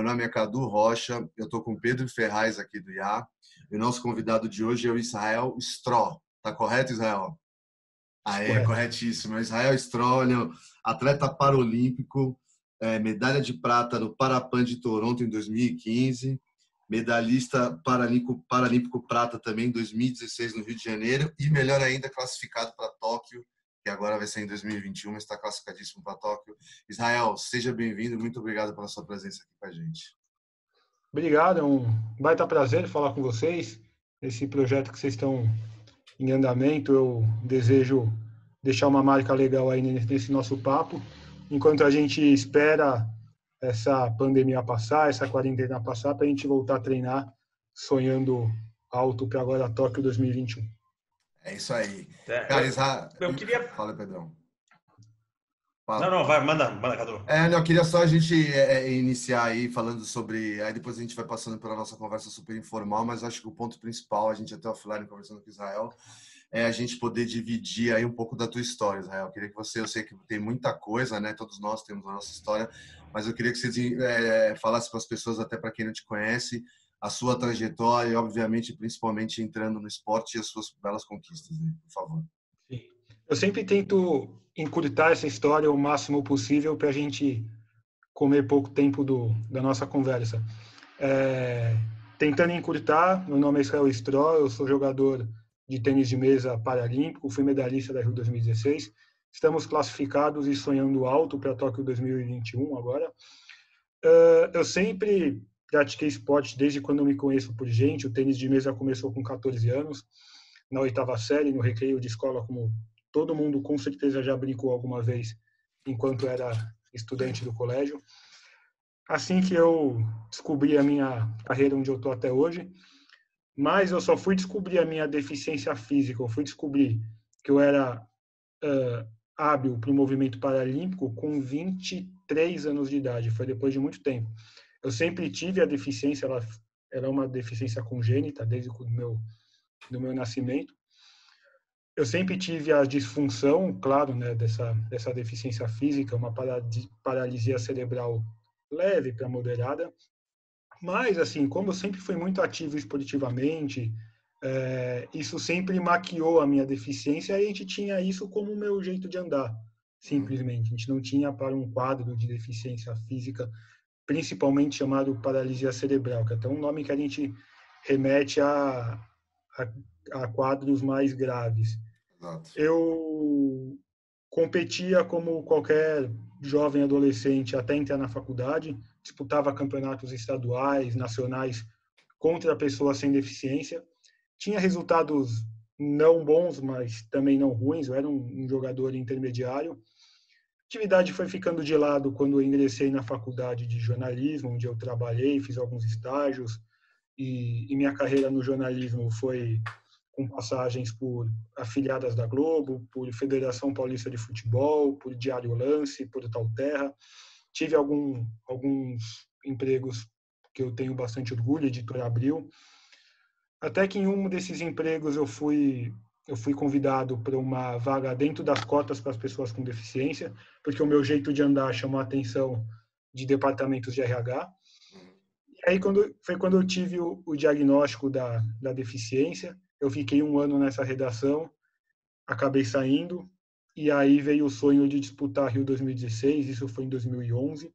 Meu nome é Cadu Rocha, eu estou com Pedro Ferraz aqui do IA. E o nosso convidado de hoje é o Israel Stró. Tá correto, Israel? Ah, é, corretíssimo. Israel Stró, é atleta paralímpico, é, medalha de prata no Parapan de Toronto em 2015, medalhista paralímpico, paralímpico prata também em 2016 no Rio de Janeiro e melhor ainda classificado para Tóquio agora vai ser em 2021, mas está classificadíssimo para Tóquio. Israel, seja bem-vindo, muito obrigado pela sua presença aqui com a gente. Obrigado, é um baita prazer falar com vocês. Esse projeto que vocês estão em andamento, eu desejo deixar uma marca legal aí nesse nosso papo. Enquanto a gente espera essa pandemia passar, essa quarentena passar, para a gente voltar a treinar, sonhando alto para agora Tóquio 2021. É isso aí. É, Cara, eu, eu queria. Fala, Pedrão. Fala. Não, não, vai, manda, manda, Cadu. É, não, eu queria só a gente é, é, iniciar aí falando sobre. Aí depois a gente vai passando pela nossa conversa super informal, mas acho que o ponto principal, a gente até offline conversando com Israel, é a gente poder dividir aí um pouu da tua história, Israel. Eu queria que você, eu sei que tem muita coisa, né? Todos nós temos a nossa história, mas eu queria que você é, falasse para as pessoas, até para quem não te conhece, a sua trajetória obviamente, principalmente entrando no esporte e as suas belas conquistas, né? por favor. Eu sempre tento encurtar essa história o máximo possível para a gente comer pouco tempo do, da nossa conversa. É, tentando encurtar, meu nome é Israel Stró, eu sou jogador de tênis de mesa paralímpico, fui medalhista da Rio 2016. Estamos classificados e sonhando alto para Tóquio 2021 agora. Uh, eu sempre pratiquei esporte desde quando eu me conheço por gente. O tênis de mesa começou com 14 anos, na oitava série, no recreio de escola, como todo mundo com certeza já brincou alguma vez enquanto era estudante do colégio. Assim que eu descobri a minha carreira onde eu estou até hoje, mas eu só fui descobrir a minha deficiência física, eu fui descobrir que eu era uh, hábil para o movimento paralímpico com 23 anos de idade, foi depois de muito tempo. Eu sempre tive a deficiência, ela era uma deficiência congênita desde o meu do meu nascimento. Eu sempre tive a disfunção, claro, né, dessa dessa deficiência física, uma paralisia cerebral leve para moderada. Mas assim, como eu sempre fui muito ativo esportivamente, é, isso sempre maquiou a minha deficiência e a gente tinha isso como o meu jeito de andar, simplesmente. A gente não tinha para um quadro de deficiência física principalmente chamado paralisia cerebral, que é até um nome que a gente remete a, a, a quadros mais graves. Exato. Eu competia como qualquer jovem adolescente até entrar na faculdade, disputava campeonatos estaduais, nacionais contra pessoas sem deficiência. Tinha resultados não bons, mas também não ruins. Eu era um, um jogador intermediário atividade foi ficando de lado quando eu ingressei na faculdade de jornalismo, onde eu trabalhei, fiz alguns estágios, e, e minha carreira no jornalismo foi com passagens por afiliadas da Globo, por Federação Paulista de Futebol, por Diário Lance, por Tal Terra. Tive algum, alguns empregos que eu tenho bastante orgulho, Editora Abril. Até que em um desses empregos eu fui eu fui convidado para uma vaga dentro das cotas para as pessoas com deficiência, porque o meu jeito de andar chamou a atenção de departamentos de RH. E aí quando, foi quando eu tive o, o diagnóstico da, da deficiência, eu fiquei um ano nessa redação, acabei saindo, e aí veio o sonho de disputar Rio 2016, isso foi em 2011.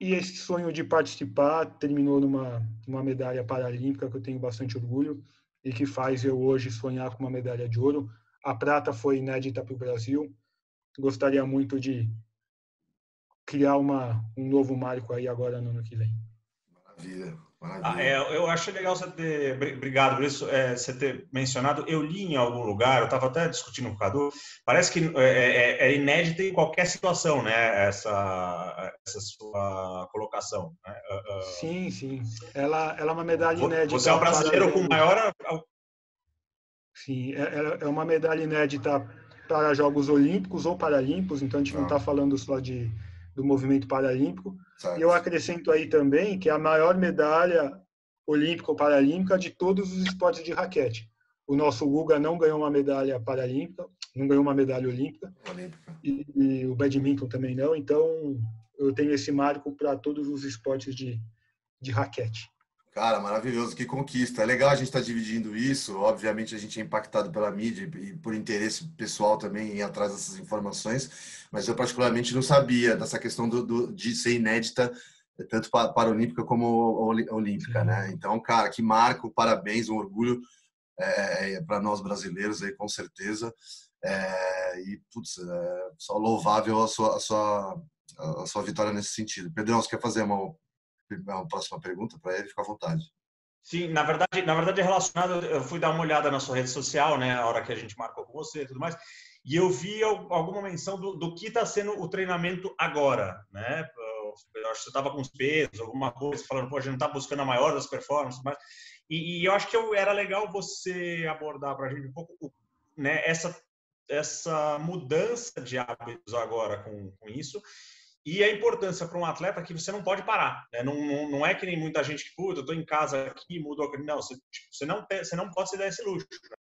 E esse sonho de participar terminou numa, numa medalha paralímpica, que eu tenho bastante orgulho e que faz eu hoje sonhar com uma medalha de ouro. A prata foi inédita para o Brasil. Gostaria muito de criar uma, um novo marco aí agora no ano que vem. Maravilha. Ah, é, eu acho legal você ter, obrigado por isso, é, você ter mencionado. Eu li em algum lugar, eu estava até discutindo com o Cadu, parece que é, é, é inédita em qualquer situação, né? Essa, essa sua colocação. Né? Uh, sim, sim. Ela, ela é uma medalha inédita. Você é o brasileiro com maior. Sim, é, é, é uma medalha inédita para Jogos Olímpicos ou Paralímpicos, então a gente não está falando só de do movimento paralímpico. Certo. E eu acrescento aí também que é a maior medalha olímpica ou paralímpica de todos os esportes de raquete. O nosso Guga não ganhou uma medalha paralímpica, não ganhou uma medalha olímpica, olímpica. E, e, o badminton também não. Então, eu tenho esse marco para todos os esportes de, de raquete. Cara, maravilhoso, que conquista. É legal a gente estar tá dividindo isso. Obviamente, a gente é impactado pela mídia e por interesse pessoal também em atrás dessas informações, mas eu, particularmente, não sabia dessa questão do, do de ser inédita, tanto paralímpica como olímpica, né? Então, cara, que marco, parabéns, um orgulho é, é para nós brasileiros aí, com certeza. É, e, putz, é, só louvável a sua, a, sua, a sua vitória nesse sentido. Pedrão, você quer fazer uma uma próxima pergunta para ele, fica à vontade. Sim, na verdade, na verdade é relacionado. Eu fui dar uma olhada na sua rede social, né, a hora que a gente marcou com você e tudo mais, e eu vi alguma menção do, do que está sendo o treinamento agora, né? Eu acho que você estava com os pesos, alguma coisa, falando, pô, a gente não está buscando a maior das performances, mas e, e, eu acho que eu, era legal você abordar para a gente um pouco, né, essa essa mudança de hábitos agora com, com isso e a importância para um atleta que você não pode parar. Né? Não, não, não, é que nem muita gente que, puta, eu estou em casa aqui, mudou. Não, você, tipo, você, não você não pode se dar esse luxo. Né?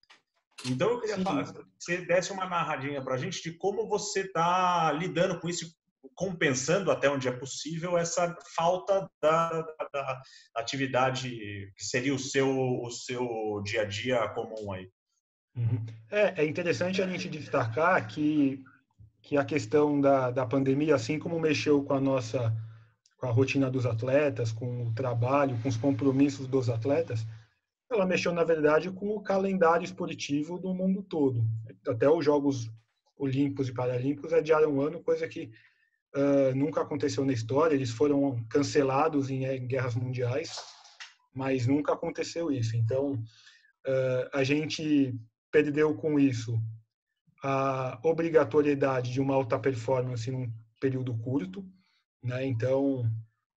Então, eu queria falar, que você desse uma narradinha para a gente de como você está lidando com isso, compensando até onde é possível essa falta da, da, da, atividade que seria o seu, o seu dia a dia comum aí. Uhum. É, é interessante a gente destacar que que a questão da, da pandemia, assim como mexeu com a nossa com a rotina dos atletas, com o trabalho, com os compromissos dos atletas, ela mexeu, na verdade, com o calendário esportivo do mundo todo. Até os Jogos Olímpicos e Paralímpicos adiaram um ano, coisa que uh, nunca aconteceu na história. Eles foram cancelados em, em, guerras mundiais, mas nunca aconteceu isso. Então, uh, a gente perdeu com isso a obrigatoriedade de uma alta performance num período curto, né? Então,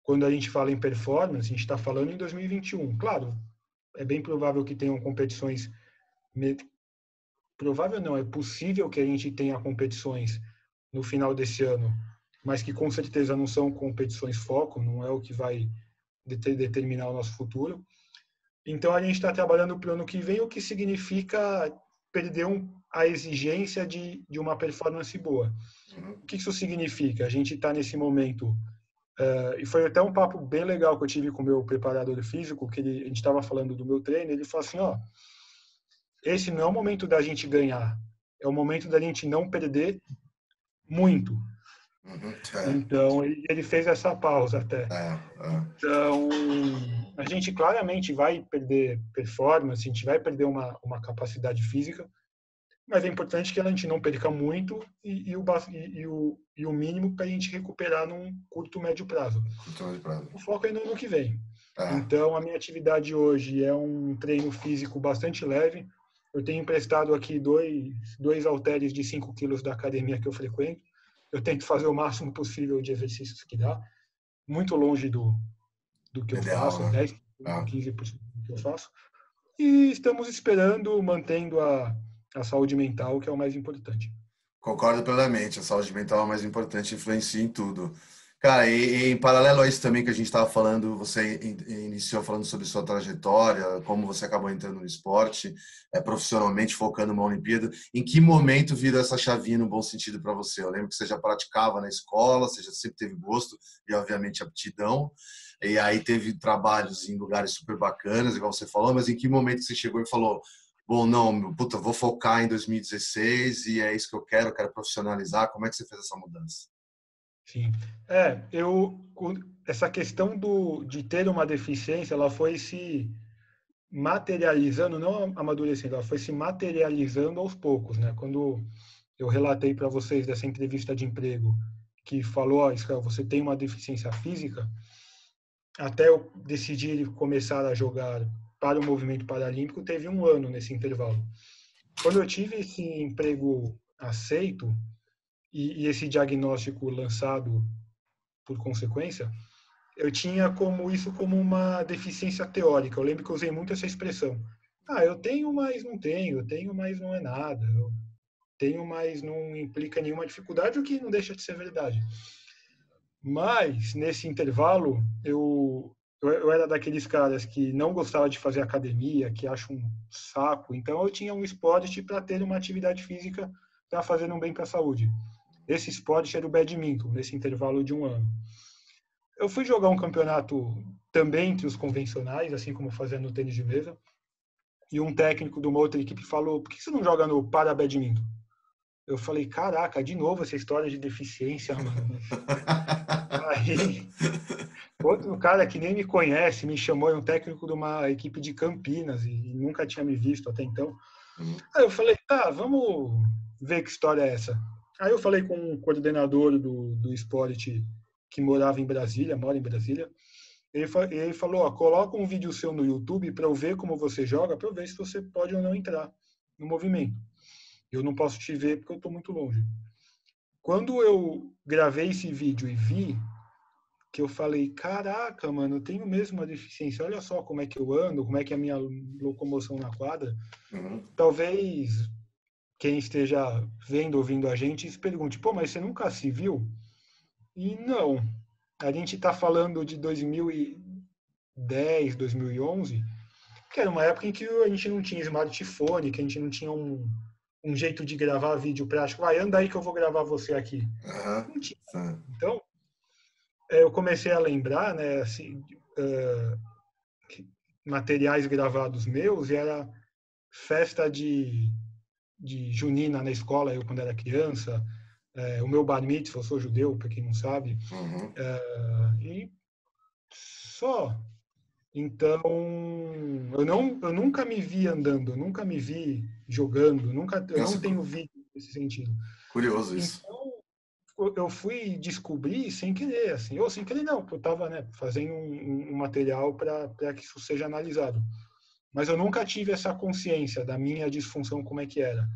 quando a gente fala em performance, a gente está falando em 2021. Claro, é bem provável que tenham competições. Provável não, é possível que a gente tenha competições no final desse ano, mas que com certeza não são competições foco, não é o que vai determinar o nosso futuro. Então a gente está trabalhando para o ano que vem, o que significa perder um, a exigência de, de uma performance boa. O que isso significa? A gente está nesse momento, uh, e foi até um papo bem legal que eu tive com o meu preparador físico, que ele, a gente estava falando do meu treino, ele falou assim, ó, esse não é o momento da gente ganhar, é o momento da gente não perder muito. Uhum. É. Então, ele fez essa pausa até. É, é. Então, a gente claramente vai perder performance, a gente vai perder uma, uma capacidade física, mas é importante que a gente não perca muito e, e o, e, e, o, e o mínimo para a gente recuperar num curto, médio prazo. Curto, médio prazo. O foco é no ano que vem. É. Então, a minha atividade hoje é um treino físico bastante leve. Eu tenho emprestado aqui dois, dois halteres de 5 quilos da academia que eu frequento. Eu tento fazer o máximo possível de exercícios que dá. Muito longe do, do que eu Ideal, faço, né? 10, 15% do que eu faço. E estamos esperando, mantendo a a saúde mental, que é o mais importante. Concordo plenamente, a saúde mental é o mais importante, influencia em tudo. Cara, e, e em paralelo a isso também que a gente estava falando, você iniciou falando sobre sua trajetória, como você acabou entrando no esporte, é, profissionalmente focando numa Olimpíada. Em que momento virou essa chavinha no bom sentido para você? Eu lembro que você já praticava na escola, você já sempre teve gosto e, obviamente, aptidão. E aí teve trabalhos em lugares super bacanas, igual você falou, mas em que momento você chegou e falou: bom, não, puta, vou focar em 2016 e é isso que eu quero, eu quero profissionalizar. Como é que você fez essa mudança? Sim, é, eu essa questão do de ter uma deficiência, ela foi se materializando, não amadurecendo, ela foi se materializando aos poucos, né? Quando eu relatei para vocês dessa entrevista de emprego que falou, ó, oh, você tem uma deficiência física, até eu decidir começar a jogar para o movimento paralímpico teve um ano nesse intervalo. Quando eu tive esse emprego aceito e, e esse diagnóstico lançado por consequência, eu tinha como isso como uma deficiência teórica. Eu lembro que eu usei muito essa expressão. Ah, eu tenho, mas não tenho. Eu tenho, mas não é nada. Eu tenho, mas não implica nenhuma dificuldade, o que não deixa de ser verdade. Mas, nesse intervalo, eu eu, era daqueles caras que não gostava de fazer academia, que acho um saco. Então eu tinha um esporte para ter uma atividade física para fazer um bem para a saúde. Esse esporte era o badminton, nesse intervalo de um ano. Eu fui jogar um campeonato também entre os convencionais, assim como fazia no tênis de mesa, e um técnico de uma outra equipe falou: por que você não joga no para badminton? Eu falei: caraca, de novo essa história de deficiência, mano. Aí, outro cara que nem me conhece me chamou, é um técnico de uma equipe de Campinas e nunca tinha me visto até então. Uhum. Aí eu falei: tá, vamos ver que história é essa. Aí eu falei com um coordenador do, do esporte que morava em Brasília, mora em Brasília. Ele, ele falou: ó, coloca um vídeo seu no YouTube para eu ver como você joga, para eu ver se você pode ou não entrar no movimento. Eu não posso te ver porque eu estou muito longe. Quando eu gravei esse vídeo e vi, que eu falei: caraca, mano, eu tenho mesmo uma deficiência. Olha só como é que eu ando, como é que é a minha locomoção na quadra. Uhum. Talvez quem esteja vendo, ouvindo a gente, se pergunte, pô, mas você nunca se viu? E não. A gente está falando de 2010, 2011, que era uma época em que a gente não tinha smartphone, que a gente não tinha um, um jeito de gravar vídeo prático. Vai, anda aí que eu vou gravar você aqui. Uhum. Não tinha. Então, é, eu comecei a lembrar, né, assim, uh, materiais gravados meus, e era festa de de junina na escola, eu quando era criança, é, o meu bar mitzvah, eu sou judeu, para quem não sabe, uhum. é, e só. Então, eu, não, eu nunca me vi andando, eu nunca me vi jogando, nunca, eu não tenho vídeo nesse sentido. Curioso isso. Então, eu fui descobrir sem querer, assim, ou sem querer não, porque eu estava né, fazendo um, um material para que isso seja analisado mas eu nunca tive essa consciência da minha disfunção como é que era.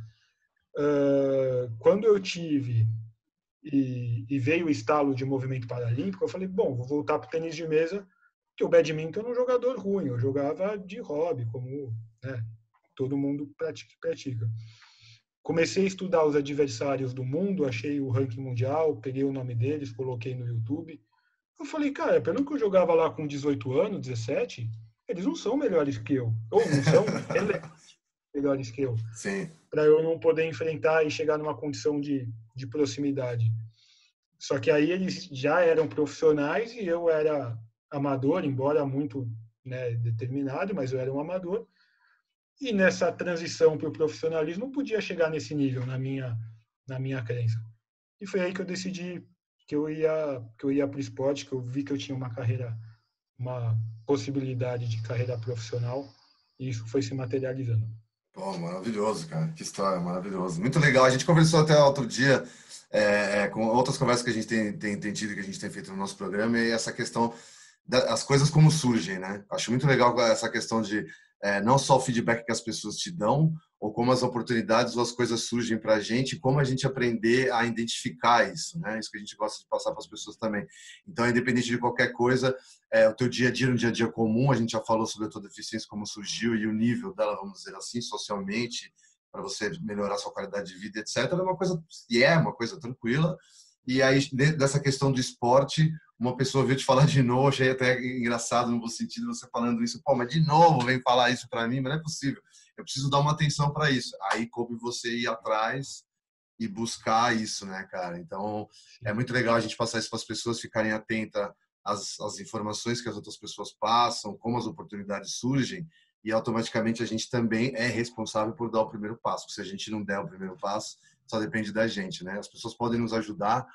Uh, quando eu tive e, e, veio o estalo de movimento paralímpico, eu falei, bom, vou voltar para o tênis de mesa, que o badminton é um jogador ruim, eu jogava de hobby, como né, todo mundo pratica, pratica. Comecei a estudar os adversários do mundo, achei o ranking mundial, peguei o nome deles, coloquei no YouTube. Eu falei, cara, pelo que eu jogava lá com 18 anos, 17, eles não são melhores que eu, ou não são melhores que eu, para eu não poder enfrentar e chegar numa condição de, de proximidade. Só que aí eles já eram profissionais e eu era amador, embora muito né, determinado, mas eu era um amador. E nessa transição para o profissionalismo, não podia chegar nesse nível na minha na minha crença. E foi aí que eu decidi que eu ia que eu ia para o esporte, que eu vi que eu tinha uma carreira uma possibilidade de carreira profissional e isso foi se materializando. Pô, maravilhoso, cara. Que história, maravilhoso. Muito legal. A gente conversou até outro dia é, é com outras conversas que a gente tem, tem, tem tido, que a gente tem feito no nosso programa, e essa questão das coisas como surgem, né? Acho muito legal essa questão de é, não só o feedback que as pessoas te dão, ou como as oportunidades ou as coisas surgem para a gente, como a gente aprender a identificar isso, né? Isso que a gente gosta de passar para as pessoas também. Então, independente de qualquer coisa, é, o teu dia a dia, no dia a dia comum, a gente já falou sobre a tua deficiência, como surgiu e o nível dela, vamos dizer assim, socialmente, para você melhorar sua qualidade de vida, etc. É uma coisa, e é uma coisa tranquila. E aí, dessa questão do esporte, uma pessoa veio te falar de novo, achei até engraçado no bom sentido você falando isso. Pô, mas de novo vem falar isso para mim, mas não é possível. Eu preciso dar uma atenção para isso. Aí coube você ir atrás e buscar isso, né, cara? Então, é muito legal a gente passar isso para as pessoas ficarem atentas às, às informações que as outras pessoas passam, como as oportunidades surgem, e automaticamente a gente também é responsável por dar o primeiro passo. Se a gente não der o primeiro passo, só depende da gente, né? As pessoas podem nos ajudar,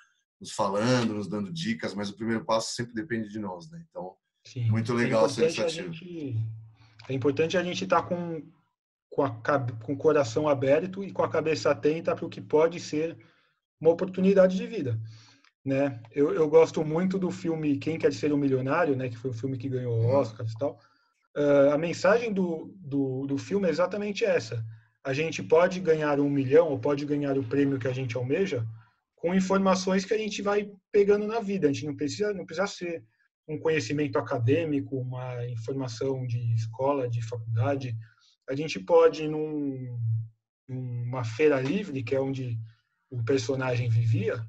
nos falando, nos dando dicas, mas o primeiro passo sempre depende de nós, né? Então, Sim. muito é legal é essa iniciativa. Gente, é importante a gente estar tá com, com, a, com o coração aberto e com a cabeça atenta para o que pode ser uma oportunidade de vida. Né? Eu, eu gosto muito do filme Quem Quer Ser um Milionário, né? que foi um filme que ganhou uhum. Oscar e tal. Uh, a mensagem do, do, do filme é exatamente essa. A gente pode ganhar um milhão ou pode ganhar o prêmio que a gente almeja com informações que a gente vai pegando na vida. A gente não precisa, não precisa ser um conhecimento acadêmico, uma informação de escola, de faculdade. A gente pode ir num, numa feira livre, que é onde o personagem vivia,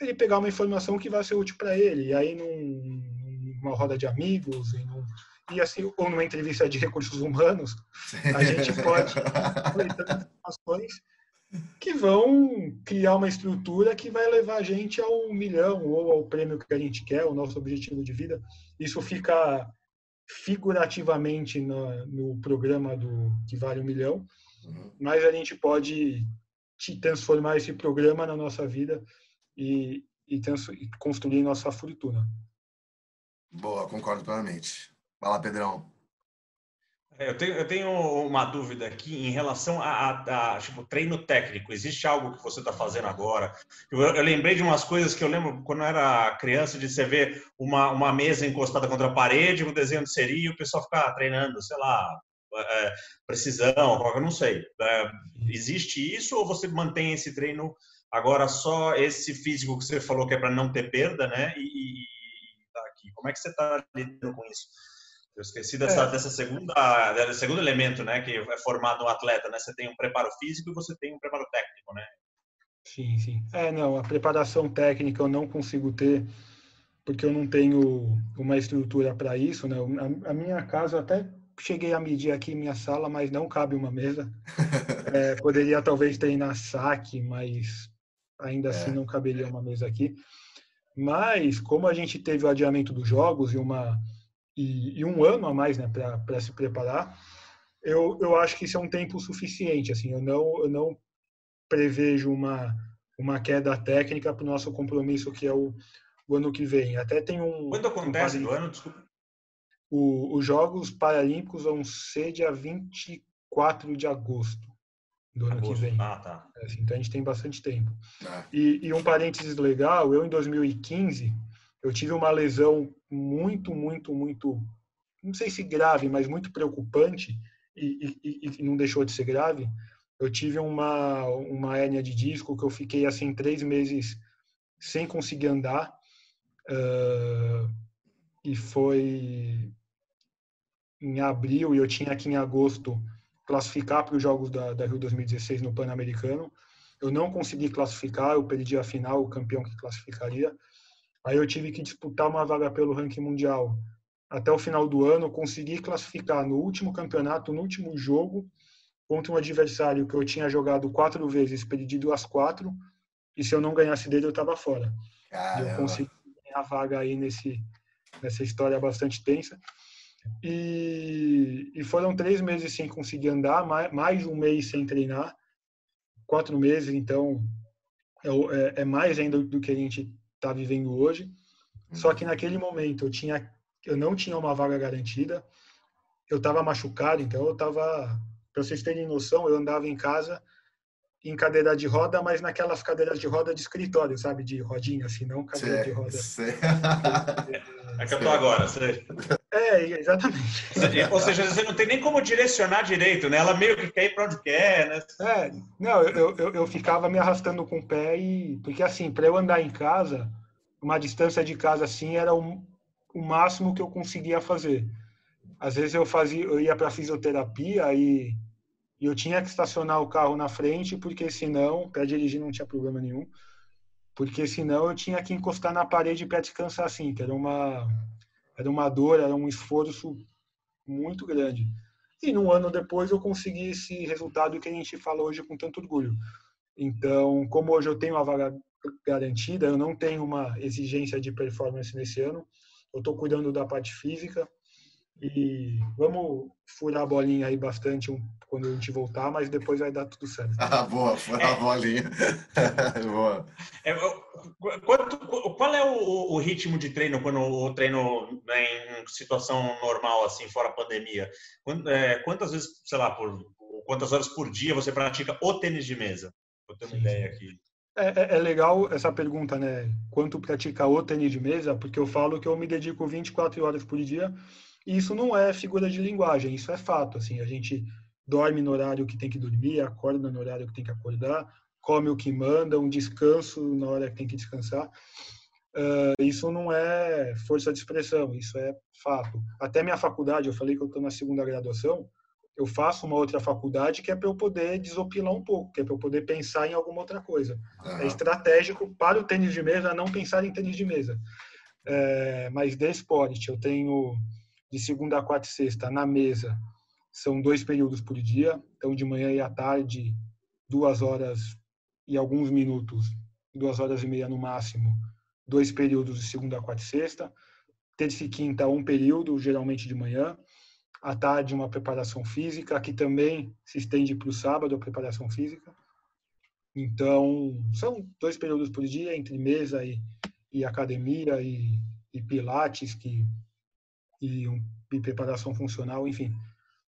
ele pegar uma informação que vai ser útil para ele. E aí, num, numa roda de amigos, e, num, e assim, ou numa entrevista de recursos humanos, a gente pode, informações que vão criar uma estrutura que vai levar a gente ao milhão ou ao prêmio que a gente quer, o nosso objetivo de vida. Isso fica figurativamente no, no programa do que vale um milhão, uhum. mas a gente pode transformar esse programa na nossa vida e, e, e construir nossa fortuna. Boa, concordo plenamente. Vai lá, Pedrão. É, eu tenho, eu tenho uma dúvida aqui em relação a, a, a tipo, treino técnico. Existe algo que você está fazendo agora? Eu, eu, lembrei de umas coisas que eu lembro quando eu era criança, de você ver uma, uma mesa encostada contra a parede, um desenho de seria, e o pessoal ficar treinando, sei lá, é, precisão, eu não sei. É, existe isso ou você mantém esse treino agora só esse físico que você falou que é para não ter perda, né? E, e tá aqui. Como é que você está lidando com isso? Eu esqueci dessa, é. dessa segunda, desse segundo elemento, né, que é formado no atleta, né? Você tem um preparo físico e você tem um preparo técnico, né? Sim, sim. É, não, a preparação técnica eu não consigo ter porque eu não tenho uma estrutura para isso, né? A, a, minha casa eu até cheguei a medir aqui minha sala, mas não cabe uma mesa. É, poderia talvez treinar saque, mas ainda é. assim não caberia uma mesa aqui. Mas como a gente teve o adiamento dos jogos e uma e, e um ano a mais né, para se preparar, eu, eu acho que isso é um tempo suficiente. Assim, eu não, eu não prevejo uma, uma queda técnica para o nosso compromisso, que é o, o ano que vem. Até tem um. Quando acontece um no ano? Desculpa. O, os Jogos Paralímpicos vão ser dia 24 de agosto do ano agosto. que vem. Ah, tá. É, assim, então a gente tem bastante tempo. É. E, e um parênteses legal: eu em 2015 eu tive uma lesão muito, muito, muito, não sei se grave, mas muito preocupante e, e, e não deixou de ser grave. Eu tive uma, uma hérnia de disco que eu fiquei assim três meses sem conseguir andar uh, e foi em abril e eu tinha aqui em agosto classificar para os jogos da, da Rio 2016 no Pan-Americano. Eu não consegui classificar, eu perdi a final, o campeão que classificaria. Aí eu tive que disputar uma vaga pelo ranking mundial. Até o final do ano, consegui classificar no último campeonato, no último jogo, contra um adversário que eu tinha jogado quatro vezes, perdido as quatro, e se eu não ganhasse dele, eu estava fora. Caramba. Eu consegui ganhar a vaga aí nesse, nessa história bastante tensa. E, e foram três meses sem conseguir andar, mais, mais um mês sem treinar, quatro meses, então é, é, é mais ainda do que a gente está vivendo hoje. Só que naquele momento eu tinha, eu não tinha uma vaga garantida. Eu estava machucado, então eu estava, para vocês terem noção, eu andava em casa em cadeira de roda, mas naquelas cadeiras de roda de escritório, sabe, de rodinha, assim, não cadeira de roda. É que eu tô agora, sei. É, exatamente. Ou seja, você não tem nem como direcionar direito, né? Ela meio que quer ir para onde quer, né? É, não, eu, eu, eu ficava me arrastando com o pé e... Porque, assim, para eu andar em casa, uma distância de casa, assim, era o, o máximo que eu conseguia fazer. Às vezes eu fazia, eu ia para fisioterapia e, e eu tinha que estacionar o carro na frente, porque senão, para dirigir não tinha problema nenhum, porque senão eu tinha que encostar na parede para descansar, assim, que era uma era uma dor, era um esforço muito grande. E num ano depois eu consegui esse resultado que a gente fala hoje com tanto orgulho. Então, como hoje eu tenho a vaga garantida, eu não tenho uma exigência de performance nesse ano. Eu estou cuidando da parte física e vamos furar a bolinha aí bastante quando a gente voltar, mas depois vai dar tudo certo. Ah, boa, furar é. a bolinha. boa. É, quanto, qual é o, o, ritmo de treino quando o treino né, em situação normal, assim, fora pandemia? É, quantas vezes, sei lá, por quantas horas por dia você pratica o tênis de mesa? Eu tenho uma Sim. ideia aqui. É, é, é, legal essa pergunta, né? Quanto pratica o tênis de mesa? Porque eu falo que eu me dedico 24 horas por dia e isso não é figura de linguagem, isso é fato. Assim, a gente dorme no horário que tem que dormir, acorda no horário que tem que acordar, come o que manda, um descanso na hora que tem que descansar. Uh, isso não é força de expressão, isso é fato. Até minha faculdade, eu falei que eu estou na segunda graduação, eu faço uma outra faculdade que é para eu poder desopilar um pouco, que é para eu poder pensar em alguma outra coisa. Uhum. É estratégico para o tênis de mesa não pensar em tênis de mesa. É, mas de esporte, eu tenho de segunda a quarta e sexta na mesa, são dois períodos por dia, então de manhã e à tarde, duas horas e alguns minutos, duas horas e meia no máximo, dois períodos de segunda, quarta e sexta. Terça e quinta, um período, geralmente de manhã. À tarde, uma preparação física, que também se estende para o sábado, a preparação física. Então, são dois períodos por dia, entre mesa e, e academia e, e pilates que, e, um, e preparação funcional, enfim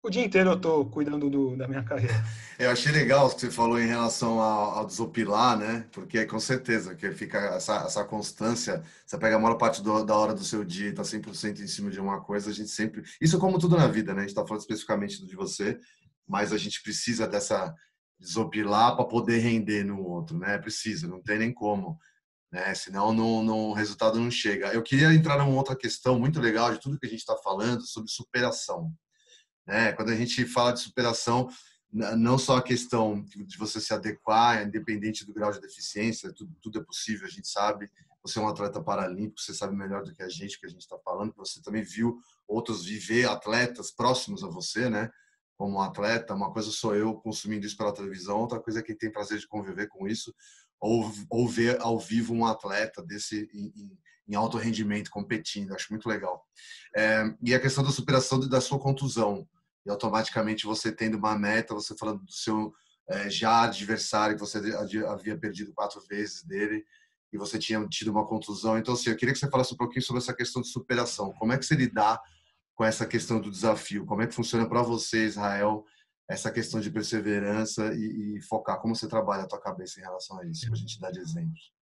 o dia inteiro eu estou cuidando do, da minha carreira. Eu achei legal o que você falou em relação ao, ao desopilar, né? Porque com certeza que fica essa, essa constância. Você pega a maior parte do, da hora do seu dia e está 100% em cima de uma coisa, a gente sempre. Isso é como tudo na vida, né? A gente está falando especificamente do de você, mas a gente precisa dessa desopilar para poder render no outro, né? Precisa, não tem nem como. Né? Senão não, o resultado não chega. Eu queria entrar numa outra questão muito legal de tudo que a gente está falando sobre superação. Né? Quando a gente fala de superação, não só a questão de você se adequar, independente do grau de deficiência, tudo, tudo é possível, a gente sabe. Você é um atleta paralímpico, você sabe melhor do que a gente, que a gente está falando. Você também viu outros viver atletas próximos a você, né? Como um atleta, uma coisa sou eu consumindo isso pela televisão, outra coisa é quem tem prazer de conviver com isso, ou, ou ver ao vivo um atleta desse em, em, alto rendimento competindo. Acho muito legal. É, e a questão da superação da sua contusão e automaticamente você tendo uma meta, você falando do seu é, já adversário, que você havia perdido quatro vezes dele, e você tinha tido uma contusão. Então, assim, eu queria que você falasse um pouquinho sobre essa questão de superação. Como é que você lidar com essa questão do desafio? Como é que funciona para você, Israel, essa questão de perseverança e, e, focar? Como você trabalha a tua cabeça em relação a isso? Para a gente dar de exemplos.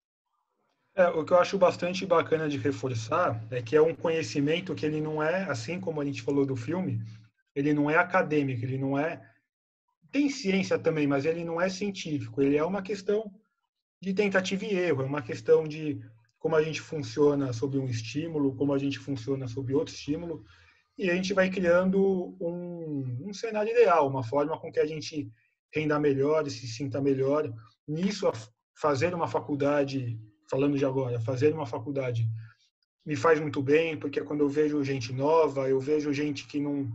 É, o que eu acho bastante bacana de reforçar é que é um conhecimento que ele não é, assim como a gente falou do filme, ele não é acadêmico, ele não é. Tem ciência também, mas ele não é científico. Ele é uma questão de tentativa e erro, é uma questão de como a gente funciona sob um estímulo, como a gente funciona sob outro estímulo, e a gente vai criando um, um cenário ideal, uma forma com que a gente renda melhor e se sinta melhor. Nisso, fazer uma faculdade, falando de agora, fazer uma faculdade me faz muito bem, porque quando eu vejo gente nova, eu vejo gente que não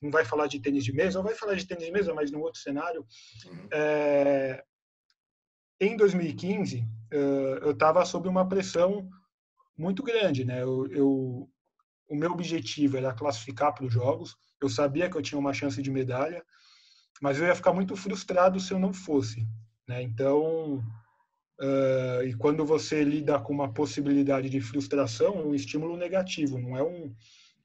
não vai falar de tênis de mesa, ou vai falar de tênis de mesa, mas num outro cenário. Uhum. É, em 2015, eh, eu estava sob uma pressão muito grande, né? Eu, eu, o meu objetivo era classificar para os jogos. Eu sabia que eu tinha uma chance de medalha, mas eu ia ficar muito frustrado se eu não fosse, né? Então, uh, e quando você lida com uma possibilidade de frustração, um estímulo negativo, não é um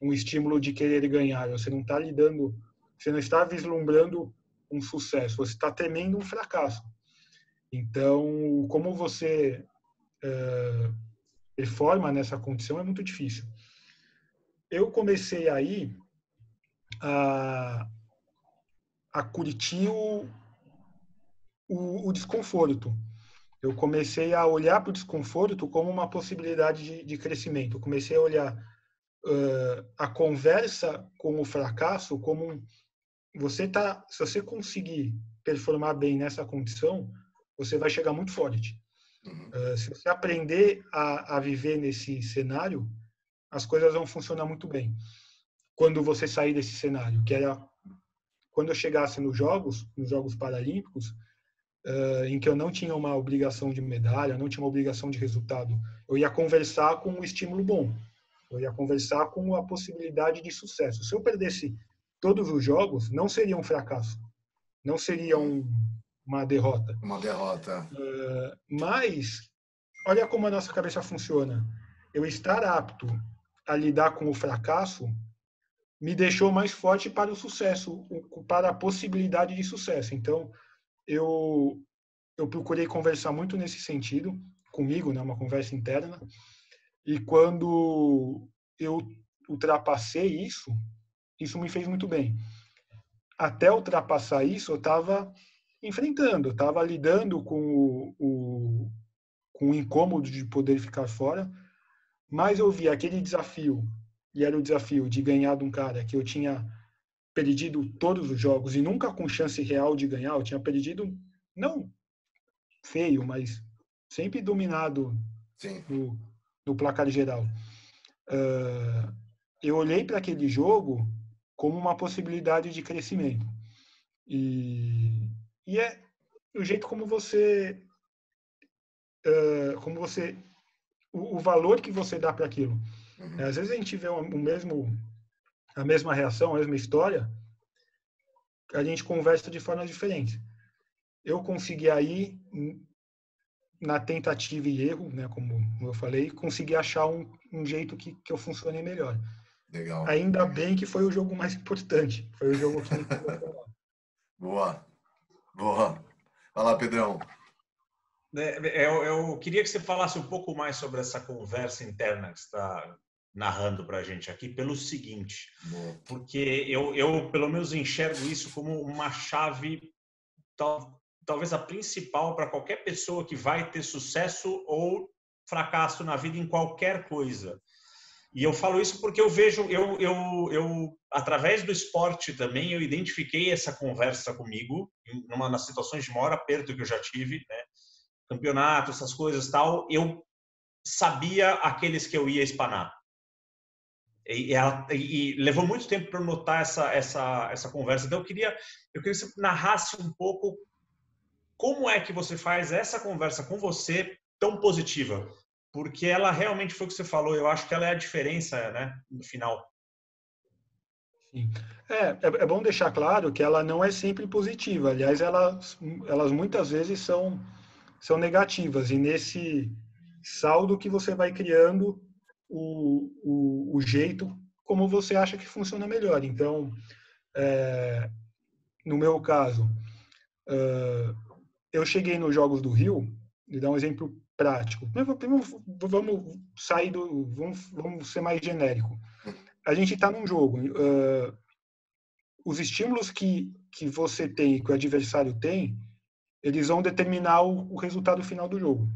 um estímulo de querer ganhar. Você não está lidando, você não está vislumbrando um sucesso, você está temendo um fracasso. Então, como você é, performa nessa condição é muito difícil. Eu comecei aí a, a o, o, o desconforto. Eu comecei a olhar para o desconforto como uma possibilidade de, de crescimento. Eu comecei a olhar uh, a conversa com o fracasso como um, você tá, se você conseguir performar bem nessa condição, você vai chegar muito forte. Uh, se você aprender a, a viver nesse cenário, as coisas vão funcionar muito bem. Quando você sair desse cenário, que era quando eu chegasse nos jogos, nos Jogos Paralímpicos, uh, em que eu não tinha uma obrigação de medalha, não tinha uma obrigação de resultado, eu ia conversar com um estímulo bom. Eu ia conversar com a possibilidade de sucesso. Se eu perdesse todos os jogos, não seria um fracasso. Não seria um, uma derrota. Uma derrota. Uh, mas, olha como a nossa cabeça funciona. Eu estar apto a lidar com o fracasso me deixou mais forte para o sucesso, para a possibilidade de sucesso. Então, eu, eu procurei conversar muito nesse sentido comigo, né, uma conversa interna, e quando eu ultrapassei isso, isso me fez muito bem. Até ultrapassar isso, eu estava enfrentando, eu estava lidando com o, o, com o incômodo de poder ficar fora, mas eu vi aquele desafio, e era o desafio de ganhar de um cara que eu tinha perdido todos os jogos e nunca com chance real de ganhar, eu tinha perdido, não feio, mas sempre dominado Sim. no, no placar geral. Uh, eu olhei para aquele jogo como uma possibilidade de crescimento. E, e é, o jeito como você uh, como você o, o, valor que você dá para aquilo. Uhum. Às vezes a gente vê o, mesmo a mesma reação, a mesma história, a gente conversa de formas diferentes. Eu consegui aí na tentativa e erro, né, como eu falei, consegui achar um, um jeito que, que eu funcionei melhor. Legal. Ainda bem que foi o jogo mais importante. Foi o jogo que Boa. Boa. Vai lá, Pedrão. É, eu, eu, queria que você falasse um pouco mais sobre essa conversa interna que está narrando para a gente aqui, pelo seguinte, Boa. porque eu, eu, pelo menos, enxergo isso como uma chave, tal, talvez a principal para qualquer pessoa que vai ter sucesso ou fracasso na vida em qualquer coisa. E eu falo isso porque eu vejo, eu, eu, eu através do esporte também, eu identifiquei essa conversa comigo, em uma nas situações de maior aperto que eu já tive, né? campeonato, essas coisas tal, eu sabia aqueles que eu ia espanar. E, ela, e, levou muito tempo para notar essa, essa, essa conversa. Então, eu queria, eu queria que você narrasse um pouco como é que você faz essa conversa com você tão positiva porque ela realmente foi o que você falou. Eu acho que ela é a diferença, né, no final. Sim. É, é, é bom deixar claro que ela não é sempre positiva. Aliás, elas, elas muitas vezes são, são negativas. E nesse saldo que você vai criando o, o, o jeito como você acha que funciona melhor. Então, é, no meu caso, uh, eu cheguei nos Jogos do Rio, e dar um exemplo prático. Vamos sair do. Vamos, vamos ser mais genérico. A gente está num jogo. Uh, os estímulos que, que você tem, que o adversário tem, eles vão determinar o, o resultado final do jogo.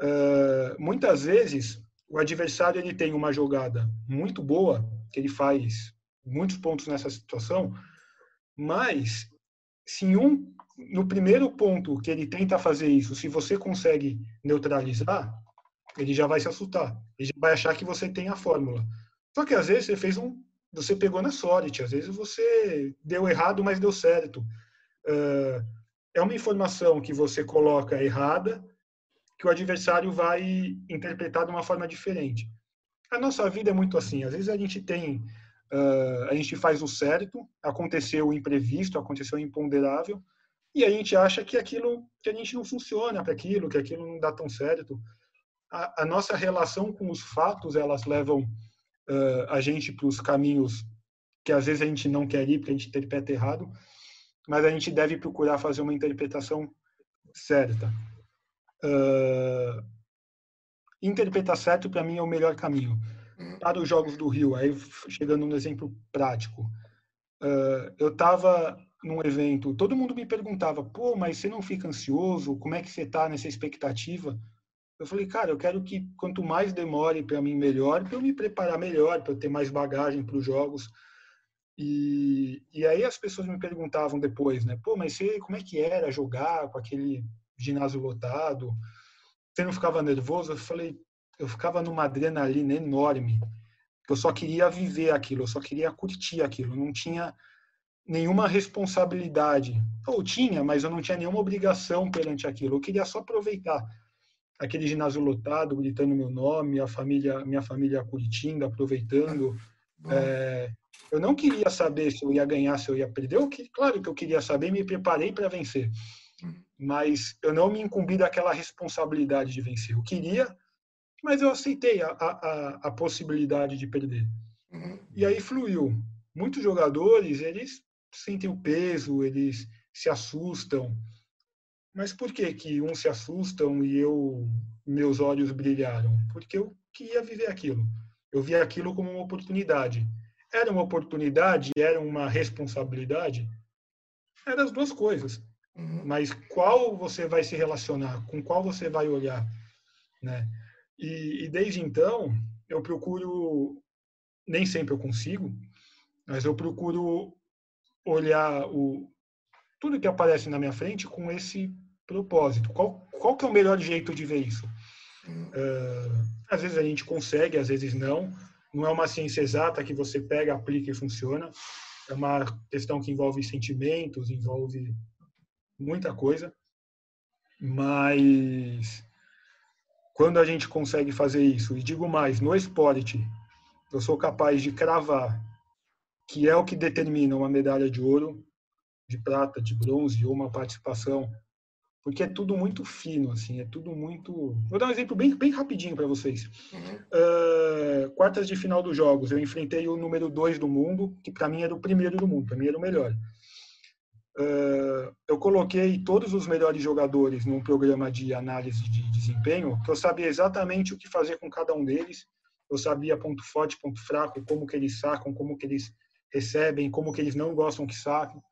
Uh, muitas vezes, o adversário ele tem uma jogada muito boa, que ele faz muitos pontos nessa situação, mas se um no primeiro ponto que ele tenta fazer isso, se você consegue neutralizar, ele já vai se assustar. Ele vai achar que você tem a fórmula. Só que às vezes você fez um, você pegou na sorte. Às vezes você deu errado, mas deu certo. Uh, é uma informação que você coloca errada, que o adversário vai interpretar de uma forma diferente. A nossa vida é muito assim. Às vezes a gente tem, uh, a gente faz o certo, aconteceu o imprevisto, aconteceu o imponderável, e a gente acha que aquilo que a gente não funciona para aquilo, que aquilo não dá tão certo. A, a nossa relação com os fatos elas levam uh, a gente para os caminhos que às vezes a gente não quer ir porque a gente interpreta errado, mas a gente deve procurar fazer uma interpretação certa. Uh, interpretar certo para mim é o melhor caminho. Para os jogos do Rio, aí chegando no exemplo prático, uh, eu estava num evento, todo mundo me perguntava, pô, mas você não fica ansioso? Como é que você está nessa expectativa? Eu falei, cara, eu quero que quanto mais demore para mim, melhor, para eu me preparar melhor, para eu ter mais bagagem para os jogos. E, e aí as pessoas me perguntavam depois, né? Pô, mas você, como é que era jogar com aquele ginásio lotado? Você não ficava nervoso? Eu falei, eu ficava numa adrenalina enorme. Eu só queria viver aquilo, eu só queria curtir aquilo. Não tinha nenhuma responsabilidade. Ou tinha, mas eu não tinha nenhuma obrigação perante aquilo. Eu queria só aproveitar aquele ginásio lotado, gritando meu nome, a família, minha família curtindo, aproveitando. É, eu não queria saber se eu ia ganhar, se eu ia perder. Eu, claro que eu queria saber, me preparei para vencer. Mas eu não me incumbi daquela responsabilidade de vencer. Eu queria, mas eu aceitei a, a, a possibilidade de perder. Uhum. E aí fluiu. Muitos jogadores, eles sentem o peso, eles se assustam. Mas por que que uns se assustam e eu meus olhos brilharam? Porque eu queria viver aquilo. Eu vi aquilo como uma oportunidade. Era uma oportunidade, era uma responsabilidade. Eram as duas coisas. Uhum. Mas qual você vai se relacionar? Com qual você vai olhar, né? E, e desde então eu procuro, nem sempre eu consigo, mas eu procuro olhar o, tudo que aparece na minha frente com esse propósito. Qual, qual que é o melhor jeito de ver isso? Uh, às vezes a gente consegue, às vezes não. Não é uma ciência exata que você pega, aplica e funciona. É uma questão que envolve sentimentos, envolve muita coisa. Mas quando a gente consegue fazer isso, e digo mais, no esporte, eu sou capaz de cravar que é o que determina uma medalha de ouro, de prata, de bronze ou uma participação, porque é tudo muito fino, assim, é tudo muito. Vou dar um exemplo bem, bem rapidinho para vocês. Uhum. Uh, quartas de final dos jogos, eu enfrentei o número 2 do mundo, que para mim era o primeiro do mundo, para mim era o melhor. Uh, eu coloquei todos os melhores jogadores num programa de análise de desempenho, que eu sabia exatamente o que fazer com cada um deles. Eu sabia ponto forte, ponto fraco, como que eles sacam, como que eles recebem, como que eles não gostam que saquem.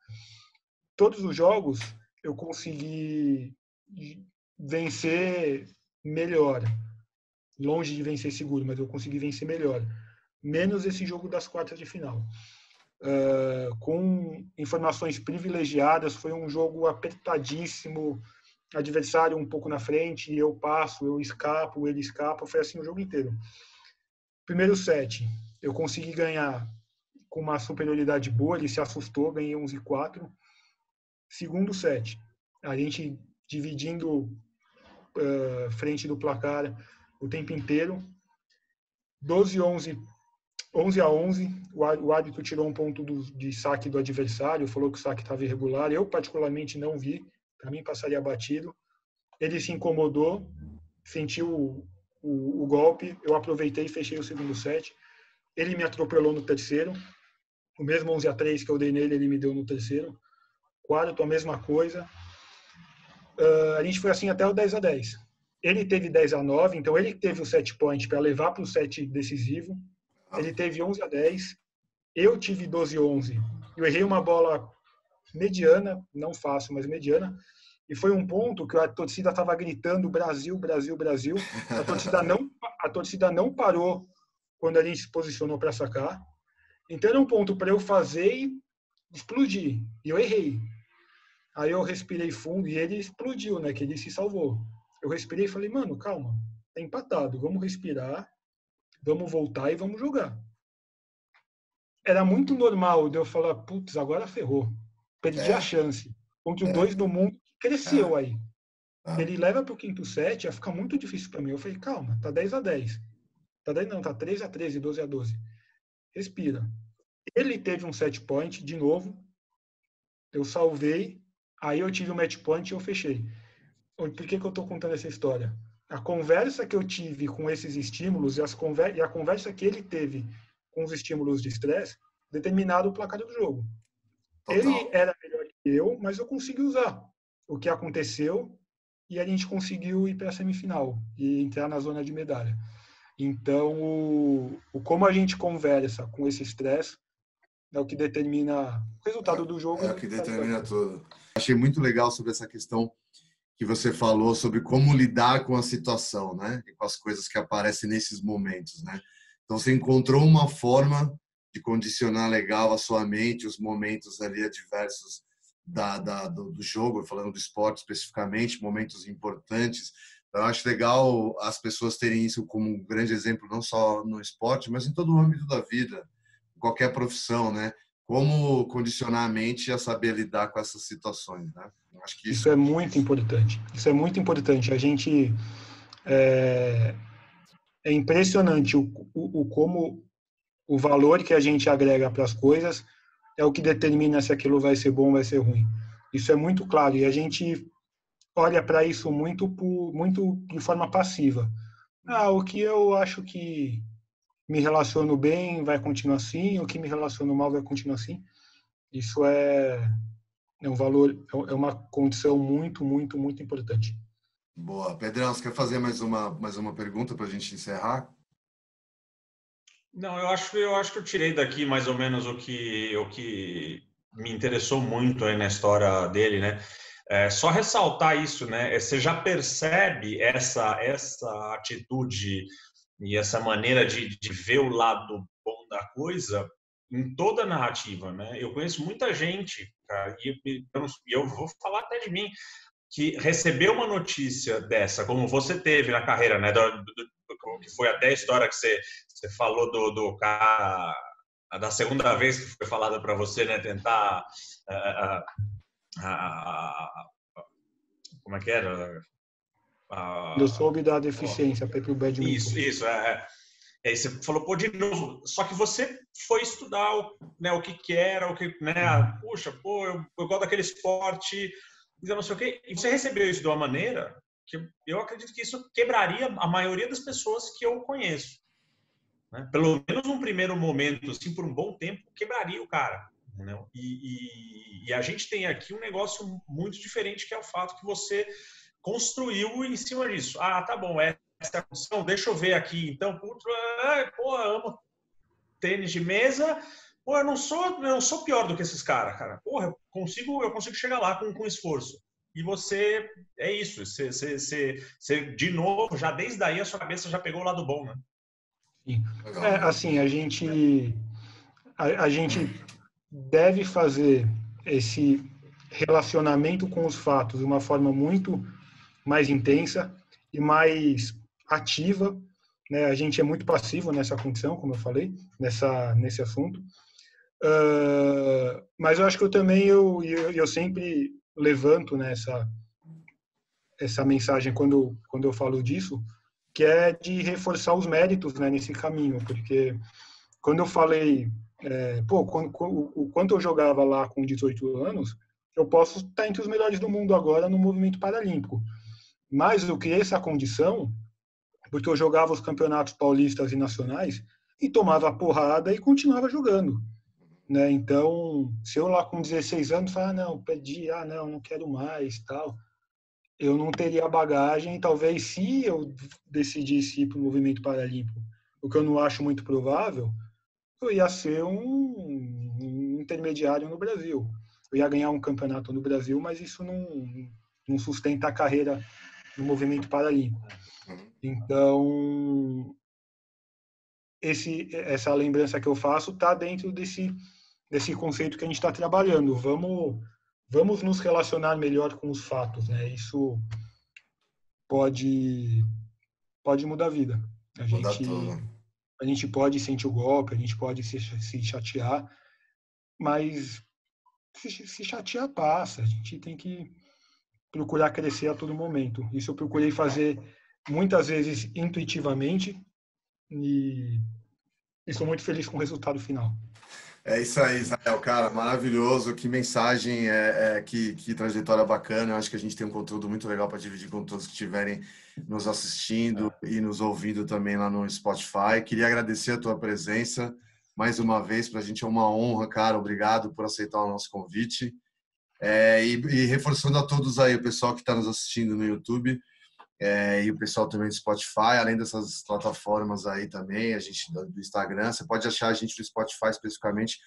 Todos os jogos eu consegui vencer melhor. Longe de vencer seguro, mas eu consegui vencer melhor. Menos esse jogo das quartas de final uh, com informações privilegiadas. Foi um jogo apertadíssimo, adversário um pouco na frente, eu passo, eu escapo, ele escapa. Foi assim o jogo inteiro. Primeiro set, eu consegui ganhar com uma superioridade boa, ele se assustou, ganhei 11 e 4. Segundo set, a gente dividindo uh, frente do placar o tempo inteiro. 12 11 11 a 11, o árbitro tirou um ponto do, de saque do adversário, falou que o saque estava irregular. Eu, particularmente, não vi, para mim passaria batido. Ele se incomodou, sentiu o, o, o, golpe, eu aproveitei e fechei o segundo set. Ele me atropelou no terceiro, o mesmo 11 a 3 que eu dei nele, ele me deu no terceiro. Quarto, a mesma coisa. Uh, a gente foi assim até o 10 a 10. Ele teve 10 a 9, então ele teve o set point para levar para o set decisivo ele teve 11 a 10, eu tive 12 a 11. Eu errei uma bola mediana, não fácil, mas mediana, e foi um ponto que a torcida estava gritando Brasil, Brasil, Brasil. A torcida não, a torcida não parou quando a gente se posicionou para sacar. Então era um ponto para eu fazer e explodir. E eu errei. Aí eu respirei fundo e ele explodiu, né? Que ele se salvou. Eu respirei e falei, mano, calma, tá empatado, vamos respirar vamos voltar e vamos jogar. Era muito normal de eu falar, putz, agora ferrou. Perdi é. a chance. Contra o é. dois do mundo, cresceu é. aí. Ah. Ele leva para o quinto set, ia ficar muito difícil para mim. Eu falei, calma, tá 10 a 10. Tá 10, não, tá 3 a 13, 12 a 12. Respira. Ele teve um set point de novo. Eu salvei. Aí eu tive o um match point e eu fechei. Por que, que eu estou contando essa história? A conversa que eu tive com esses estímulos e, as conver e a conversa que ele teve com os estímulos de estresse determinaram o placar do jogo. Total. Ele era melhor que eu, mas eu consegui usar o que aconteceu e a gente conseguiu ir para a semifinal e entrar na zona de medalha. Então, o, o como a gente conversa com esse estresse é o que determina o resultado é, do jogo. É o que determina tudo. Achei muito legal sobre essa questão que você falou sobre como lidar com a situação, né? E com as coisas que aparecem nesses momentos, né? Então você encontrou uma forma de condicionar legal a sua mente, os momentos ali adversos da, da do, do, jogo, falando do esporte especificamente, momentos importantes. Eu acho legal as pessoas terem isso como um grande exemplo, não só no esporte, mas em todo o âmbito da vida, qualquer profissão, né? Como condicionar a mente a saber lidar com essas situações, né? Acho que isso... isso é muito importante. Isso é muito importante. A gente é, é impressionante o, o, o, como o valor que a gente agrega para as coisas é o que determina se aquilo vai ser bom ou vai ser ruim. Isso é muito claro e a gente olha para isso muito muito de forma passiva. Ah, o que eu acho que me relaciono bem vai continuar assim, o que me relaciono mal vai continuar assim. Isso é é um valor, é, é uma condição muito, muito, muito importante. Boa. Pedrão, você quer fazer mais uma, mais uma pergunta para a gente encerrar? Não, eu acho, eu acho que eu tirei daqui mais ou menos o que, o que me interessou muito aí na história dele, né? É, só ressaltar isso, né? É, você já percebe essa, essa atitude e essa maneira de, de ver o lado bom da coisa em toda a narrativa, né? Eu conheço muita gente, cara, e eu, eu vou falar até de mim, que recebeu uma notícia dessa, como você teve na carreira, né? Do, do, do, que foi até a história que você, você falou do, do cara da segunda vez que foi falada para você, né? Tentar uh, uh, uh, como é que era? Ah, eu soube da deficiência para o badminton. Isso, isso. É, é. Aí você falou, pô, de novo. Só que você foi estudar o, né, o que, que era, o que, né? Puxa, pô, eu, eu gosto daquele esporte, não sei o quê. E você recebeu isso de uma maneira que eu acredito que isso quebraria a maioria das pessoas que eu conheço. Né? Pelo menos num primeiro momento, assim, por um bom tempo, quebraria o cara. E, e, e, a gente tem aqui um negócio muito diferente, que é o fato que você construiu em cima disso. Ah, tá bom, essa é a função, deixa eu ver aqui. Então, putz, ah, pô, amo tênis de mesa. Pô, eu não sou, eu não sou pior do que esses caras, cara. Porra, eu consigo, eu consigo chegar lá com, com esforço. E você, é isso, você, você, você, você, de novo, já desde aí a sua cabeça já pegou o lado bom, né? Sim. É, assim, a gente, a, a gente deve fazer esse relacionamento com os fatos de uma forma muito mais intensa e mais ativa. Né? A gente é muito passivo nessa condição, como eu falei, nessa, nesse assunto. Uh, mas eu acho que eu também, eu, eu, eu sempre levanto nessa né, essa mensagem quando, quando eu falo disso, que é de reforçar os méritos né, nesse caminho, porque quando eu falei é, pô, quando, o quanto eu jogava lá com 18 anos, eu posso estar entre os melhores do mundo agora no movimento paralímpico. Mas eu criei essa condição porque eu jogava os campeonatos paulistas e nacionais e tomava porrada e continuava jogando. Né? Então, se eu lá com 16 anos falar, ah, não, perdi, ah, não, não quero mais, tal, eu não teria bagagem. Talvez se eu decidisse ir para o movimento paralímpico, o que eu não acho muito provável, eu ia ser um, um, intermediário no Brasil. Eu ia ganhar um campeonato no Brasil, mas isso não, não sustenta a carreira no movimento paralímpico. Então, esse, essa lembrança que eu faço está dentro desse, desse conceito que a gente está trabalhando. Vamos, vamos nos relacionar melhor com os fatos. Né? Isso pode, pode mudar a vida. A gente, a gente pode sentir o golpe, a gente pode se, se chatear, mas se, se chatear passa. A gente tem que procurar crescer a todo momento. Isso eu procurei fazer muitas vezes intuitivamente e estou muito feliz com o resultado final. É isso aí, Israel, cara, maravilhoso. Que mensagem, é, é, que, que trajetória bacana. Eu acho que a gente tem um conteúdo muito legal para dividir com todos que estiverem nos assistindo e nos ouvindo também lá no Spotify. Queria agradecer a tua presença mais uma vez. Para a gente é uma honra, cara. Obrigado por aceitar o nosso convite. É, e, e, reforçando a todos aí, o pessoal que está nos assistindo no YouTube é, e o pessoal também do Spotify, além dessas plataformas aí também, a gente do Instagram, você pode achar a gente do Spotify especificamente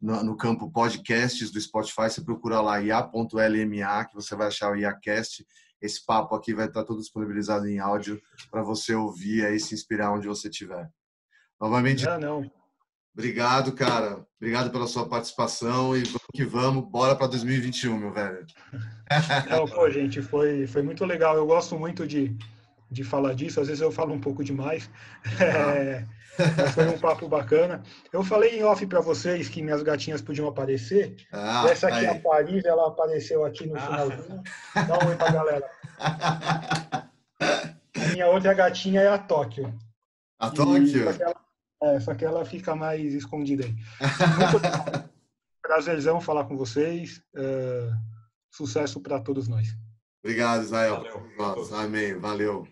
no, no campo podcasts do Spotify, você procura lá ia.lma, que você vai achar o IACast. Esse papo aqui vai estar todo disponibilizado em áudio para você ouvir aí se inspirar onde você estiver. Novamente. Não, não. Obrigado, cara. Obrigado pela sua participação e vamos que vamos. Bora para 2021, meu velho. Não, pô, gente, foi, foi muito legal. Eu gosto muito de, de falar disso. Às vezes eu falo um pouco demais. É, foi um papo bacana. Eu falei em off para vocês que minhas gatinhas podiam aparecer. Ah, Essa aqui, aí. a Paris, ela apareceu aqui no ah. finalzinho. Dá um oi pra galera. A minha outra gatinha é a Tóquio. A Tóquio? É, só que ela fica mais escondida aí. Muito prazerzão falar com vocês. É, sucesso para todos nós. Obrigado, Israel. Valeu. Amém. Valeu.